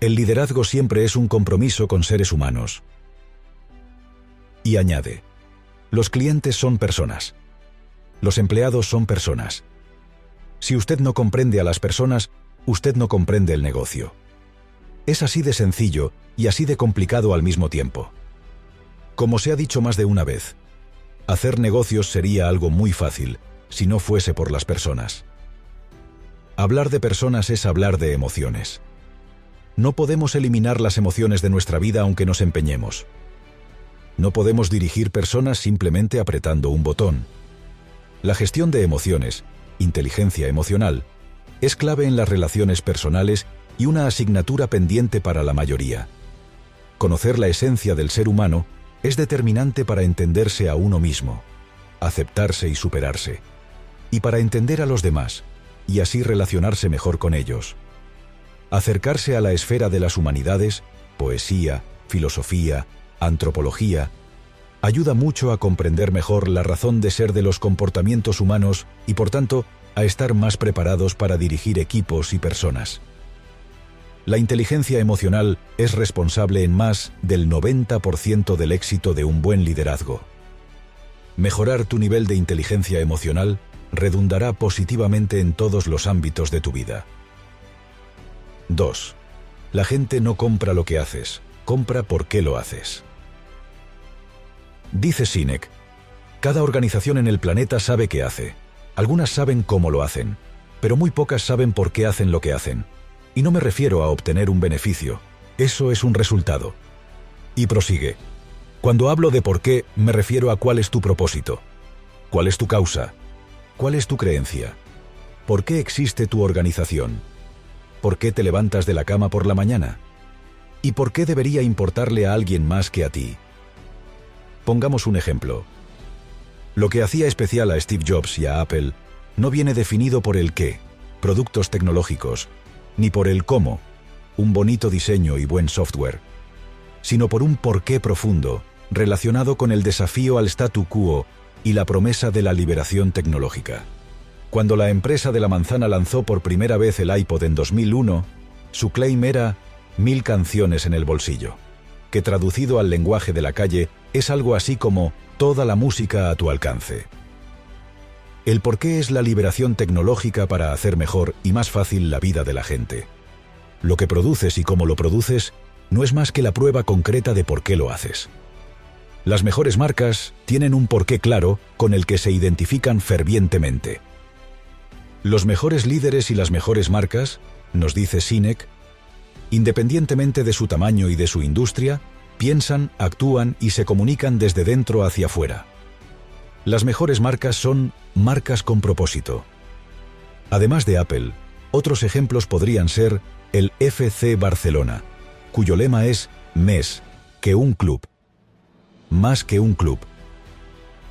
El liderazgo siempre es un compromiso con seres humanos. Y añade, los clientes son personas. Los empleados son personas. Si usted no comprende a las personas, usted no comprende el negocio. Es así de sencillo y así de complicado al mismo tiempo. Como se ha dicho más de una vez, hacer negocios sería algo muy fácil si no fuese por las personas. Hablar de personas es hablar de emociones. No podemos eliminar las emociones de nuestra vida aunque nos empeñemos. No podemos dirigir personas simplemente apretando un botón. La gestión de emociones, inteligencia emocional, es clave en las relaciones personales y una asignatura pendiente para la mayoría. Conocer la esencia del ser humano es determinante para entenderse a uno mismo, aceptarse y superarse, y para entender a los demás, y así relacionarse mejor con ellos. Acercarse a la esfera de las humanidades, poesía, filosofía, antropología, ayuda mucho a comprender mejor la razón de ser de los comportamientos humanos y por tanto a estar más preparados para dirigir equipos y personas. La inteligencia emocional es responsable en más del 90% del éxito de un buen liderazgo. Mejorar tu nivel de inteligencia emocional redundará positivamente en todos los ámbitos de tu vida. 2. La gente no compra lo que haces, compra por qué lo haces. Dice Sinek, cada organización en el planeta sabe qué hace. Algunas saben cómo lo hacen, pero muy pocas saben por qué hacen lo que hacen. Y no me refiero a obtener un beneficio, eso es un resultado. Y prosigue, cuando hablo de por qué, me refiero a cuál es tu propósito, cuál es tu causa, cuál es tu creencia, por qué existe tu organización, por qué te levantas de la cama por la mañana y por qué debería importarle a alguien más que a ti. Pongamos un ejemplo. Lo que hacía especial a Steve Jobs y a Apple no viene definido por el qué, productos tecnológicos, ni por el cómo, un bonito diseño y buen software, sino por un porqué profundo, relacionado con el desafío al statu quo y la promesa de la liberación tecnológica. Cuando la empresa de la manzana lanzó por primera vez el iPod en 2001, su claim era mil canciones en el bolsillo, que traducido al lenguaje de la calle es algo así como toda la música a tu alcance. El porqué es la liberación tecnológica para hacer mejor y más fácil la vida de la gente. Lo que produces y cómo lo produces no es más que la prueba concreta de por qué lo haces. Las mejores marcas tienen un porqué claro con el que se identifican fervientemente. Los mejores líderes y las mejores marcas, nos dice Sinek, independientemente de su tamaño y de su industria, piensan, actúan y se comunican desde dentro hacia afuera. Las mejores marcas son marcas con propósito. Además de Apple, otros ejemplos podrían ser el FC Barcelona, cuyo lema es MES, que un club. Más que un club.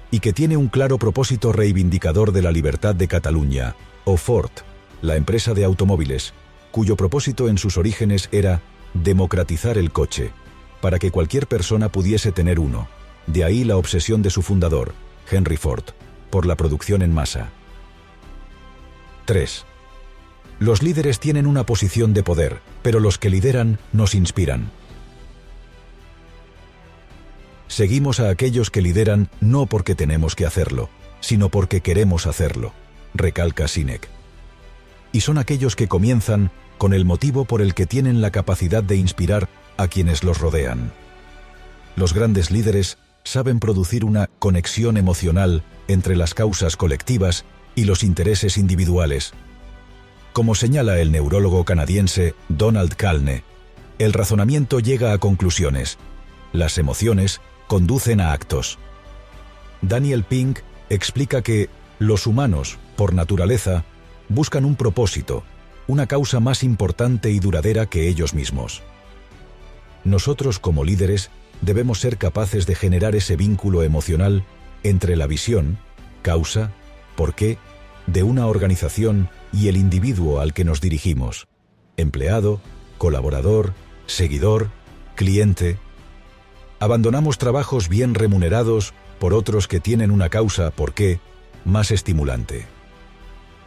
Y que tiene un claro propósito reivindicador de la libertad de Cataluña, o Ford, la empresa de automóviles, cuyo propósito en sus orígenes era democratizar el coche, para que cualquier persona pudiese tener uno. De ahí la obsesión de su fundador, Henry Ford, por la producción en masa. 3. Los líderes tienen una posición de poder, pero los que lideran nos inspiran. Seguimos a aquellos que lideran no porque tenemos que hacerlo, sino porque queremos hacerlo, recalca Sinek. Y son aquellos que comienzan con el motivo por el que tienen la capacidad de inspirar a quienes los rodean. Los grandes líderes saben producir una conexión emocional entre las causas colectivas y los intereses individuales. Como señala el neurólogo canadiense Donald Kalne, el razonamiento llega a conclusiones, las emociones conducen a actos. Daniel Pink explica que los humanos, por naturaleza, buscan un propósito, una causa más importante y duradera que ellos mismos. Nosotros como líderes debemos ser capaces de generar ese vínculo emocional entre la visión, causa, porqué, de una organización y el individuo al que nos dirigimos, empleado, colaborador, seguidor, cliente. Abandonamos trabajos bien remunerados por otros que tienen una causa, porqué, más estimulante.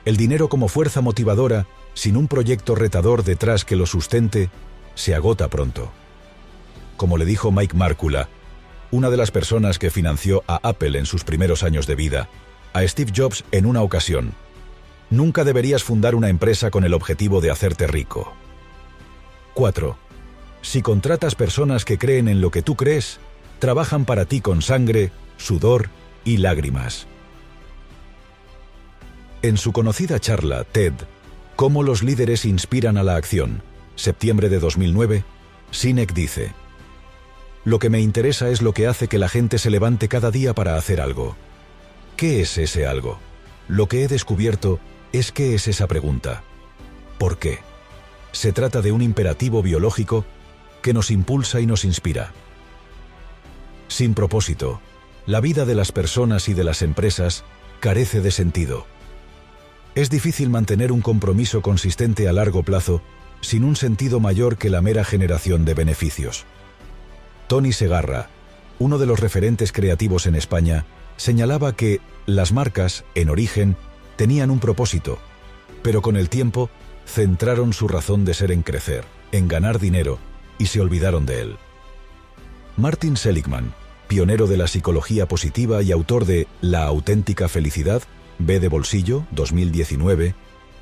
El dinero como fuerza motivadora, sin un proyecto retador detrás que lo sustente, se agota pronto. Como le dijo Mike Markula, una de las personas que financió a Apple en sus primeros años de vida, a Steve Jobs en una ocasión, nunca deberías fundar una empresa con el objetivo de hacerte rico. 4. Si contratas personas que creen en lo que tú crees, trabajan para ti con sangre, sudor y lágrimas. En su conocida charla TED, Cómo los líderes inspiran a la acción, septiembre de 2009, Sinek dice, Lo que me interesa es lo que hace que la gente se levante cada día para hacer algo. ¿Qué es ese algo? Lo que he descubierto es qué es esa pregunta. ¿Por qué? Se trata de un imperativo biológico que nos impulsa y nos inspira. Sin propósito, la vida de las personas y de las empresas carece de sentido. Es difícil mantener un compromiso consistente a largo plazo sin un sentido mayor que la mera generación de beneficios. Tony Segarra, uno de los referentes creativos en España, señalaba que las marcas, en origen, tenían un propósito, pero con el tiempo centraron su razón de ser en crecer, en ganar dinero, y se olvidaron de él. Martin Seligman, pionero de la psicología positiva y autor de La auténtica felicidad, B de Bolsillo, 2019,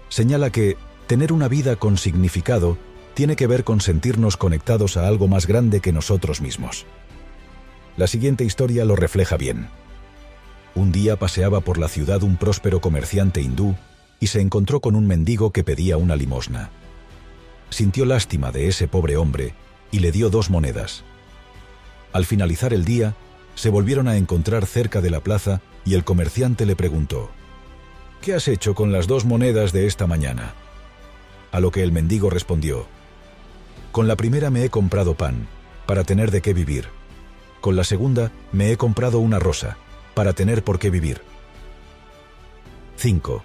señala que tener una vida con significado tiene que ver con sentirnos conectados a algo más grande que nosotros mismos. La siguiente historia lo refleja bien. Un día paseaba por la ciudad un próspero comerciante hindú y se encontró con un mendigo que pedía una limosna. Sintió lástima de ese pobre hombre y le dio dos monedas. Al finalizar el día, se volvieron a encontrar cerca de la plaza y el comerciante le preguntó, ¿Qué has hecho con las dos monedas de esta mañana? A lo que el mendigo respondió, Con la primera me he comprado pan, para tener de qué vivir. Con la segunda me he comprado una rosa, para tener por qué vivir. 5.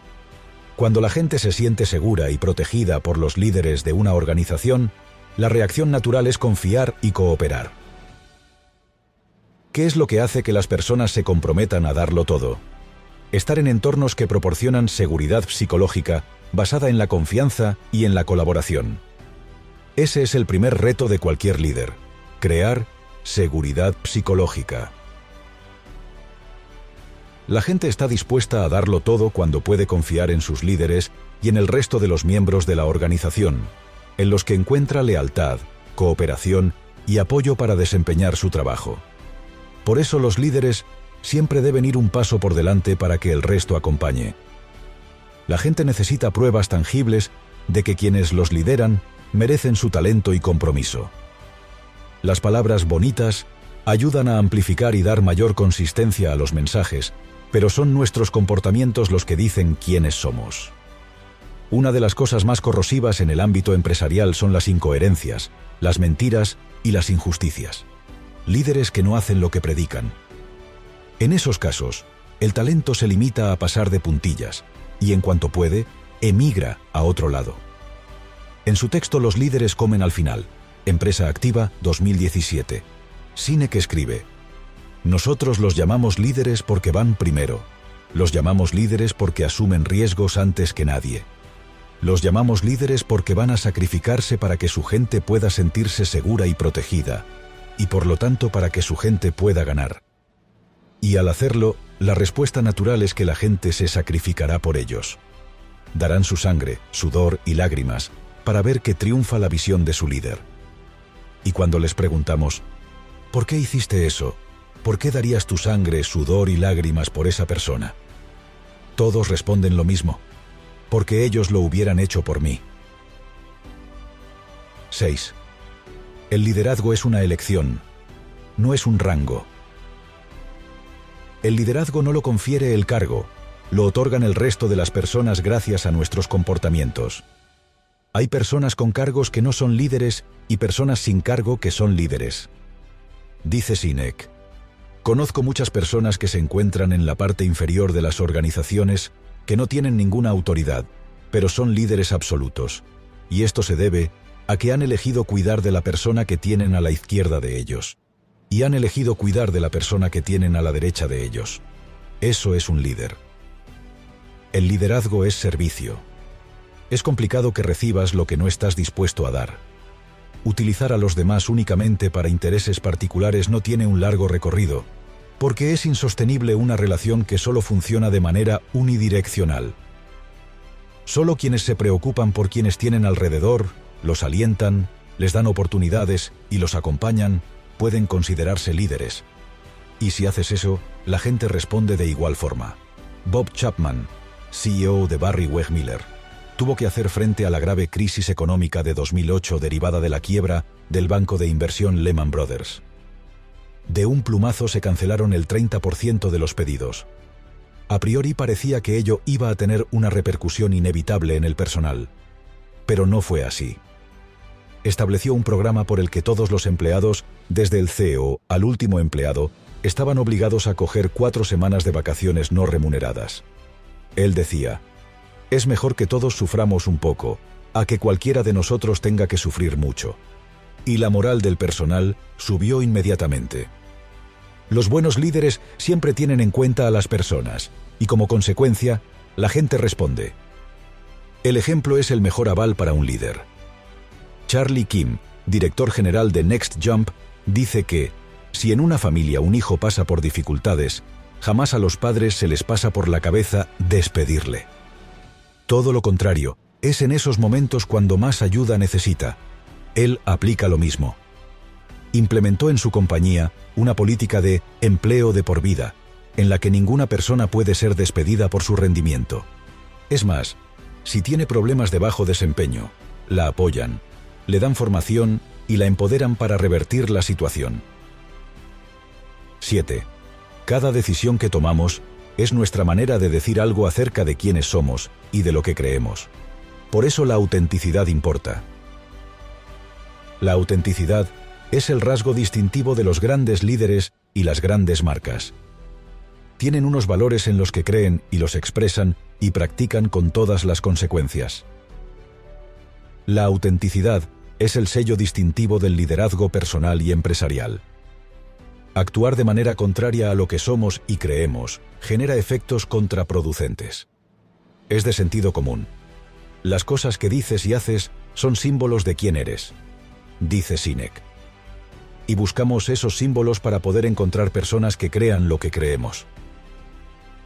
Cuando la gente se siente segura y protegida por los líderes de una organización, la reacción natural es confiar y cooperar. ¿Qué es lo que hace que las personas se comprometan a darlo todo? Estar en entornos que proporcionan seguridad psicológica basada en la confianza y en la colaboración. Ese es el primer reto de cualquier líder, crear seguridad psicológica. La gente está dispuesta a darlo todo cuando puede confiar en sus líderes y en el resto de los miembros de la organización, en los que encuentra lealtad, cooperación y apoyo para desempeñar su trabajo. Por eso los líderes siempre deben ir un paso por delante para que el resto acompañe. La gente necesita pruebas tangibles de que quienes los lideran merecen su talento y compromiso. Las palabras bonitas ayudan a amplificar y dar mayor consistencia a los mensajes, pero son nuestros comportamientos los que dicen quiénes somos. Una de las cosas más corrosivas en el ámbito empresarial son las incoherencias, las mentiras y las injusticias. Líderes que no hacen lo que predican, en esos casos, el talento se limita a pasar de puntillas y en cuanto puede, emigra a otro lado. En su texto Los líderes comen al final, Empresa Activa 2017, Cine que escribe, Nosotros los llamamos líderes porque van primero, los llamamos líderes porque asumen riesgos antes que nadie. Los llamamos líderes porque van a sacrificarse para que su gente pueda sentirse segura y protegida, y por lo tanto para que su gente pueda ganar y al hacerlo, la respuesta natural es que la gente se sacrificará por ellos. Darán su sangre, sudor y lágrimas para ver que triunfa la visión de su líder. Y cuando les preguntamos, ¿por qué hiciste eso? ¿Por qué darías tu sangre, sudor y lágrimas por esa persona? Todos responden lo mismo, porque ellos lo hubieran hecho por mí. 6. El liderazgo es una elección, no es un rango. El liderazgo no lo confiere el cargo, lo otorgan el resto de las personas gracias a nuestros comportamientos. Hay personas con cargos que no son líderes y personas sin cargo que son líderes. Dice Sinek, conozco muchas personas que se encuentran en la parte inferior de las organizaciones que no tienen ninguna autoridad, pero son líderes absolutos, y esto se debe a que han elegido cuidar de la persona que tienen a la izquierda de ellos y han elegido cuidar de la persona que tienen a la derecha de ellos. Eso es un líder. El liderazgo es servicio. Es complicado que recibas lo que no estás dispuesto a dar. utilizar a los demás únicamente para intereses particulares no tiene un largo recorrido, porque es insostenible una relación que solo funciona de manera unidireccional. Solo quienes se preocupan por quienes tienen alrededor, los alientan, les dan oportunidades y los acompañan, pueden considerarse líderes. Y si haces eso, la gente responde de igual forma. Bob Chapman, CEO de Barry Wegmiller, tuvo que hacer frente a la grave crisis económica de 2008 derivada de la quiebra del banco de inversión Lehman Brothers. De un plumazo se cancelaron el 30% de los pedidos. A priori parecía que ello iba a tener una repercusión inevitable en el personal. Pero no fue así. Estableció un programa por el que todos los empleados, desde el CEO al último empleado, estaban obligados a coger cuatro semanas de vacaciones no remuneradas. Él decía, es mejor que todos suframos un poco, a que cualquiera de nosotros tenga que sufrir mucho. Y la moral del personal subió inmediatamente. Los buenos líderes siempre tienen en cuenta a las personas, y como consecuencia, la gente responde. El ejemplo es el mejor aval para un líder. Charlie Kim, director general de Next Jump, dice que, si en una familia un hijo pasa por dificultades, jamás a los padres se les pasa por la cabeza despedirle. Todo lo contrario, es en esos momentos cuando más ayuda necesita. Él aplica lo mismo. Implementó en su compañía una política de empleo de por vida, en la que ninguna persona puede ser despedida por su rendimiento. Es más, si tiene problemas de bajo desempeño, la apoyan, le dan formación y la empoderan para revertir la situación. 7. Cada decisión que tomamos es nuestra manera de decir algo acerca de quiénes somos y de lo que creemos. Por eso la autenticidad importa. La autenticidad es el rasgo distintivo de los grandes líderes y las grandes marcas. Tienen unos valores en los que creen y los expresan y practican con todas las consecuencias. La autenticidad es el sello distintivo del liderazgo personal y empresarial. Actuar de manera contraria a lo que somos y creemos genera efectos contraproducentes. Es de sentido común. Las cosas que dices y haces son símbolos de quién eres, dice Sinek. Y buscamos esos símbolos para poder encontrar personas que crean lo que creemos.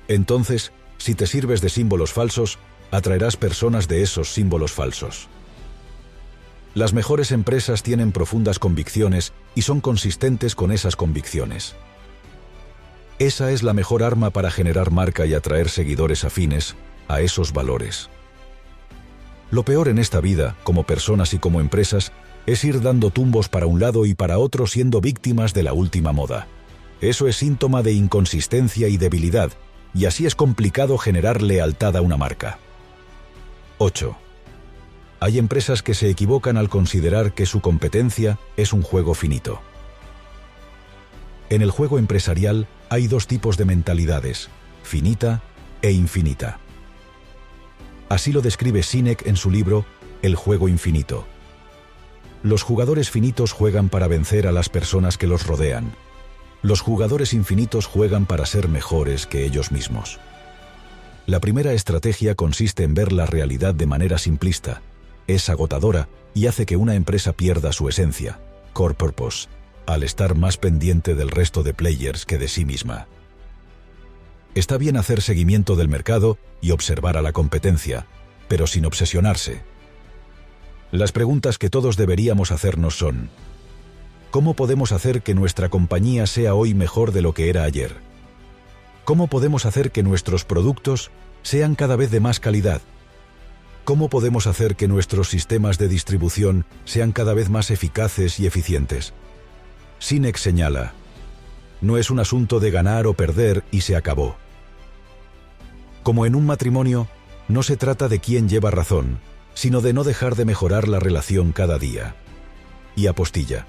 Entonces, si te sirves de símbolos falsos, atraerás personas de esos símbolos falsos. Las mejores empresas tienen profundas convicciones y son consistentes con esas convicciones. Esa es la mejor arma para generar marca y atraer seguidores afines a esos valores. Lo peor en esta vida, como personas y como empresas, es ir dando tumbos para un lado y para otro siendo víctimas de la última moda. Eso es síntoma de inconsistencia y debilidad, y así es complicado generar lealtad a una marca. 8. Hay empresas que se equivocan al considerar que su competencia es un juego finito. En el juego empresarial hay dos tipos de mentalidades, finita e infinita. Así lo describe Sinek en su libro El juego infinito. Los jugadores finitos juegan para vencer a las personas que los rodean. Los jugadores infinitos juegan para ser mejores que ellos mismos. La primera estrategia consiste en ver la realidad de manera simplista, es agotadora y hace que una empresa pierda su esencia, core purpose, al estar más pendiente del resto de players que de sí misma. Está bien hacer seguimiento del mercado y observar a la competencia, pero sin obsesionarse. Las preguntas que todos deberíamos hacernos son, ¿cómo podemos hacer que nuestra compañía sea hoy mejor de lo que era ayer? ¿Cómo podemos hacer que nuestros productos sean cada vez de más calidad ¿Cómo podemos hacer que nuestros sistemas de distribución sean cada vez más eficaces y eficientes? Sinek señala, no es un asunto de ganar o perder y se acabó. Como en un matrimonio, no se trata de quién lleva razón, sino de no dejar de mejorar la relación cada día. Y apostilla,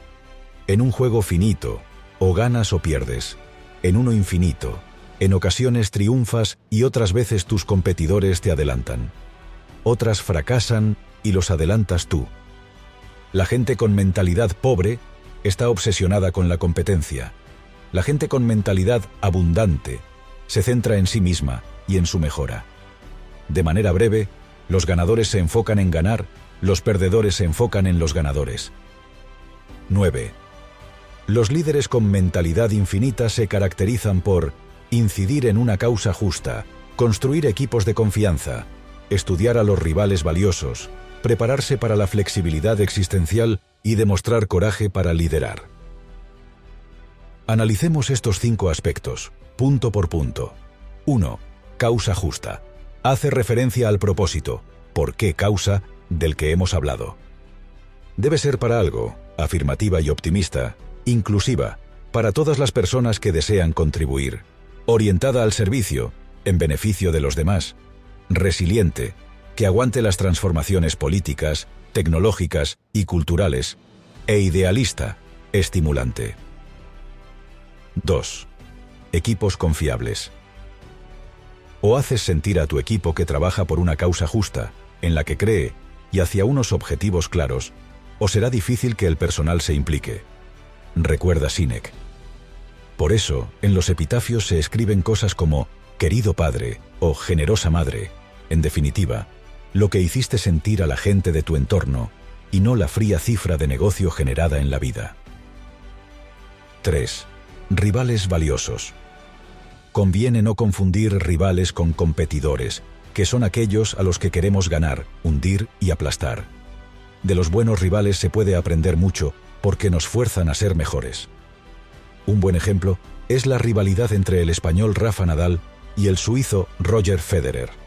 en un juego finito, o ganas o pierdes, en uno infinito, en ocasiones triunfas y otras veces tus competidores te adelantan otras fracasan y los adelantas tú. La gente con mentalidad pobre está obsesionada con la competencia. La gente con mentalidad abundante se centra en sí misma y en su mejora. De manera breve, los ganadores se enfocan en ganar, los perdedores se enfocan en los ganadores. 9. Los líderes con mentalidad infinita se caracterizan por incidir en una causa justa, construir equipos de confianza, estudiar a los rivales valiosos, prepararse para la flexibilidad existencial y demostrar coraje para liderar. Analicemos estos cinco aspectos, punto por punto. 1. Causa justa. Hace referencia al propósito, por qué causa, del que hemos hablado. Debe ser para algo, afirmativa y optimista, inclusiva, para todas las personas que desean contribuir, orientada al servicio, en beneficio de los demás, resiliente, que aguante las transformaciones políticas, tecnológicas y culturales, e idealista, estimulante. 2. Equipos confiables. O haces sentir a tu equipo que trabaja por una causa justa, en la que cree, y hacia unos objetivos claros, o será difícil que el personal se implique. Recuerda Sinek. Por eso, en los epitafios se escriben cosas como querido padre o generosa madre, en definitiva, lo que hiciste sentir a la gente de tu entorno y no la fría cifra de negocio generada en la vida. 3. Rivales valiosos. Conviene no confundir rivales con competidores, que son aquellos a los que queremos ganar, hundir y aplastar. De los buenos rivales se puede aprender mucho porque nos fuerzan a ser mejores. Un buen ejemplo es la rivalidad entre el español Rafa Nadal y el suizo Roger Federer.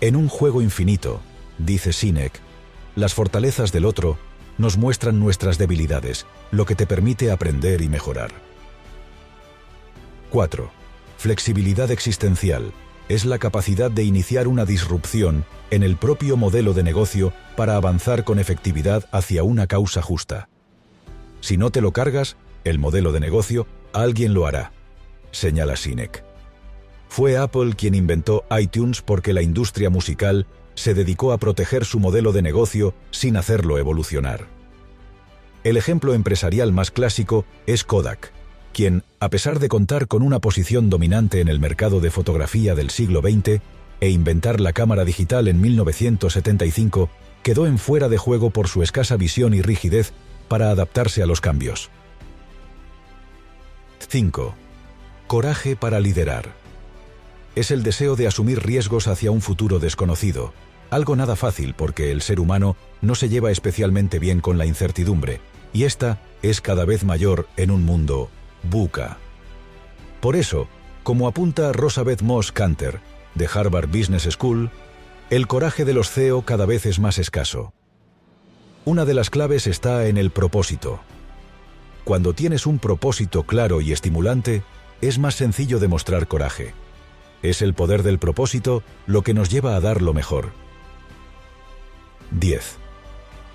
En un juego infinito, dice Sinek, las fortalezas del otro nos muestran nuestras debilidades, lo que te permite aprender y mejorar. 4. Flexibilidad existencial es la capacidad de iniciar una disrupción en el propio modelo de negocio para avanzar con efectividad hacia una causa justa. Si no te lo cargas, el modelo de negocio, alguien lo hará, señala Sinek. Fue Apple quien inventó iTunes porque la industria musical se dedicó a proteger su modelo de negocio sin hacerlo evolucionar. El ejemplo empresarial más clásico es Kodak, quien, a pesar de contar con una posición dominante en el mercado de fotografía del siglo XX e inventar la cámara digital en 1975, quedó en fuera de juego por su escasa visión y rigidez para adaptarse a los cambios. 5. Coraje para liderar es el deseo de asumir riesgos hacia un futuro desconocido, algo nada fácil porque el ser humano no se lleva especialmente bien con la incertidumbre, y esta es cada vez mayor en un mundo buca. Por eso, como apunta Rosabeth Moss Canter, de Harvard Business School, el coraje de los CEO cada vez es más escaso. Una de las claves está en el propósito. Cuando tienes un propósito claro y estimulante, es más sencillo demostrar coraje. Es el poder del propósito lo que nos lleva a dar lo mejor. 10.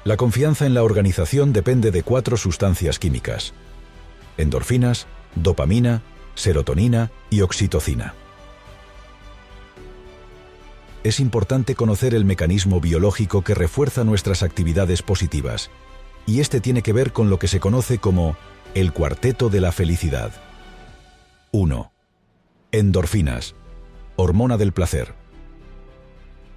La confianza en la organización depende de cuatro sustancias químicas. Endorfinas, dopamina, serotonina y oxitocina. Es importante conocer el mecanismo biológico que refuerza nuestras actividades positivas, y este tiene que ver con lo que se conoce como el cuarteto de la felicidad. 1. Endorfinas, hormona del placer.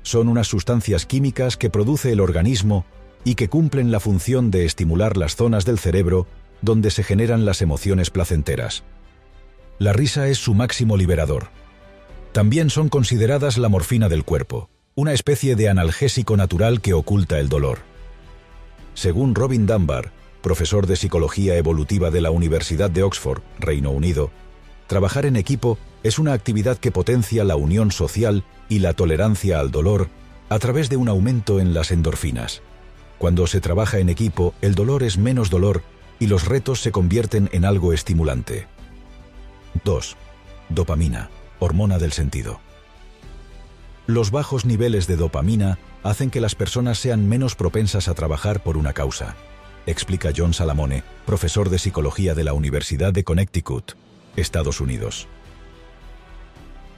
Son unas sustancias químicas que produce el organismo y que cumplen la función de estimular las zonas del cerebro donde se generan las emociones placenteras. La risa es su máximo liberador. También son consideradas la morfina del cuerpo, una especie de analgésico natural que oculta el dolor. Según Robin Dunbar, profesor de Psicología Evolutiva de la Universidad de Oxford, Reino Unido, trabajar en equipo es una actividad que potencia la unión social y la tolerancia al dolor a través de un aumento en las endorfinas. Cuando se trabaja en equipo, el dolor es menos dolor y los retos se convierten en algo estimulante. 2. Dopamina, hormona del sentido. Los bajos niveles de dopamina hacen que las personas sean menos propensas a trabajar por una causa, explica John Salamone, profesor de psicología de la Universidad de Connecticut, Estados Unidos.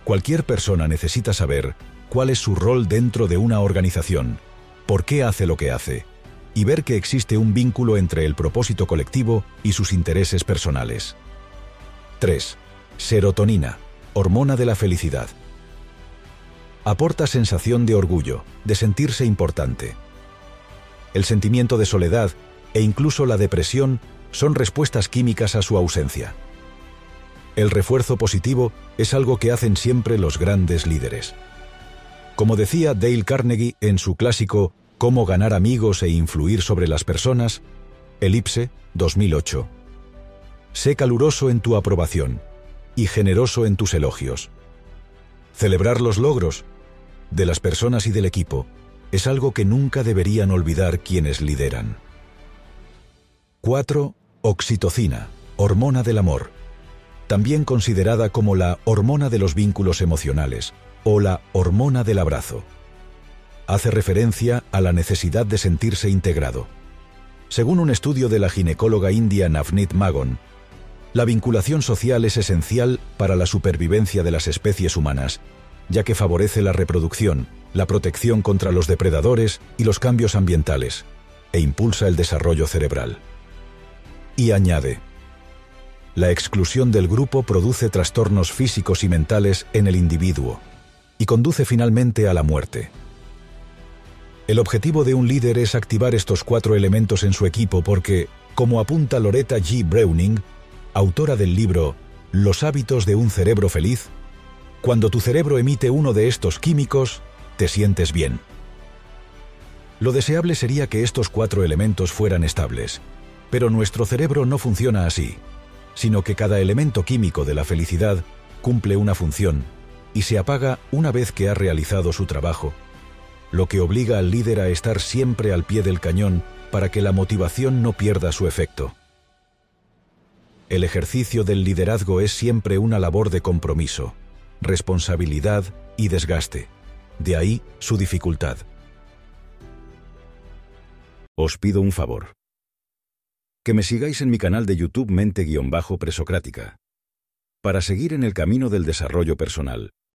Cualquier persona necesita saber cuál es su rol dentro de una organización, por qué hace lo que hace, y ver que existe un vínculo entre el propósito colectivo y sus intereses personales. 3. Serotonina, hormona de la felicidad. Aporta sensación de orgullo, de sentirse importante. El sentimiento de soledad e incluso la depresión son respuestas químicas a su ausencia. El refuerzo positivo es algo que hacen siempre los grandes líderes. Como decía Dale Carnegie en su clásico Cómo ganar amigos e influir sobre las personas, Elipse 2008. Sé caluroso en tu aprobación y generoso en tus elogios. Celebrar los logros de las personas y del equipo es algo que nunca deberían olvidar quienes lideran. 4. Oxitocina, hormona del amor. También considerada como la hormona de los vínculos emocionales o la hormona del abrazo. Hace referencia a la necesidad de sentirse integrado. Según un estudio de la ginecóloga india Navneet Magon, la vinculación social es esencial para la supervivencia de las especies humanas, ya que favorece la reproducción, la protección contra los depredadores y los cambios ambientales, e impulsa el desarrollo cerebral. Y añade, la exclusión del grupo produce trastornos físicos y mentales en el individuo, y conduce finalmente a la muerte. El objetivo de un líder es activar estos cuatro elementos en su equipo porque, como apunta Loretta G. Browning, autora del libro Los hábitos de un cerebro feliz, cuando tu cerebro emite uno de estos químicos, te sientes bien. Lo deseable sería que estos cuatro elementos fueran estables, pero nuestro cerebro no funciona así, sino que cada elemento químico de la felicidad cumple una función y se apaga una vez que ha realizado su trabajo lo que obliga al líder a estar siempre al pie del cañón para que la motivación no pierda su efecto. El ejercicio del liderazgo es siempre una labor de compromiso, responsabilidad y desgaste. De ahí su dificultad. Os pido un favor. Que me sigáis en mi canal de YouTube Mente-Presocrática. Para seguir en el camino del desarrollo personal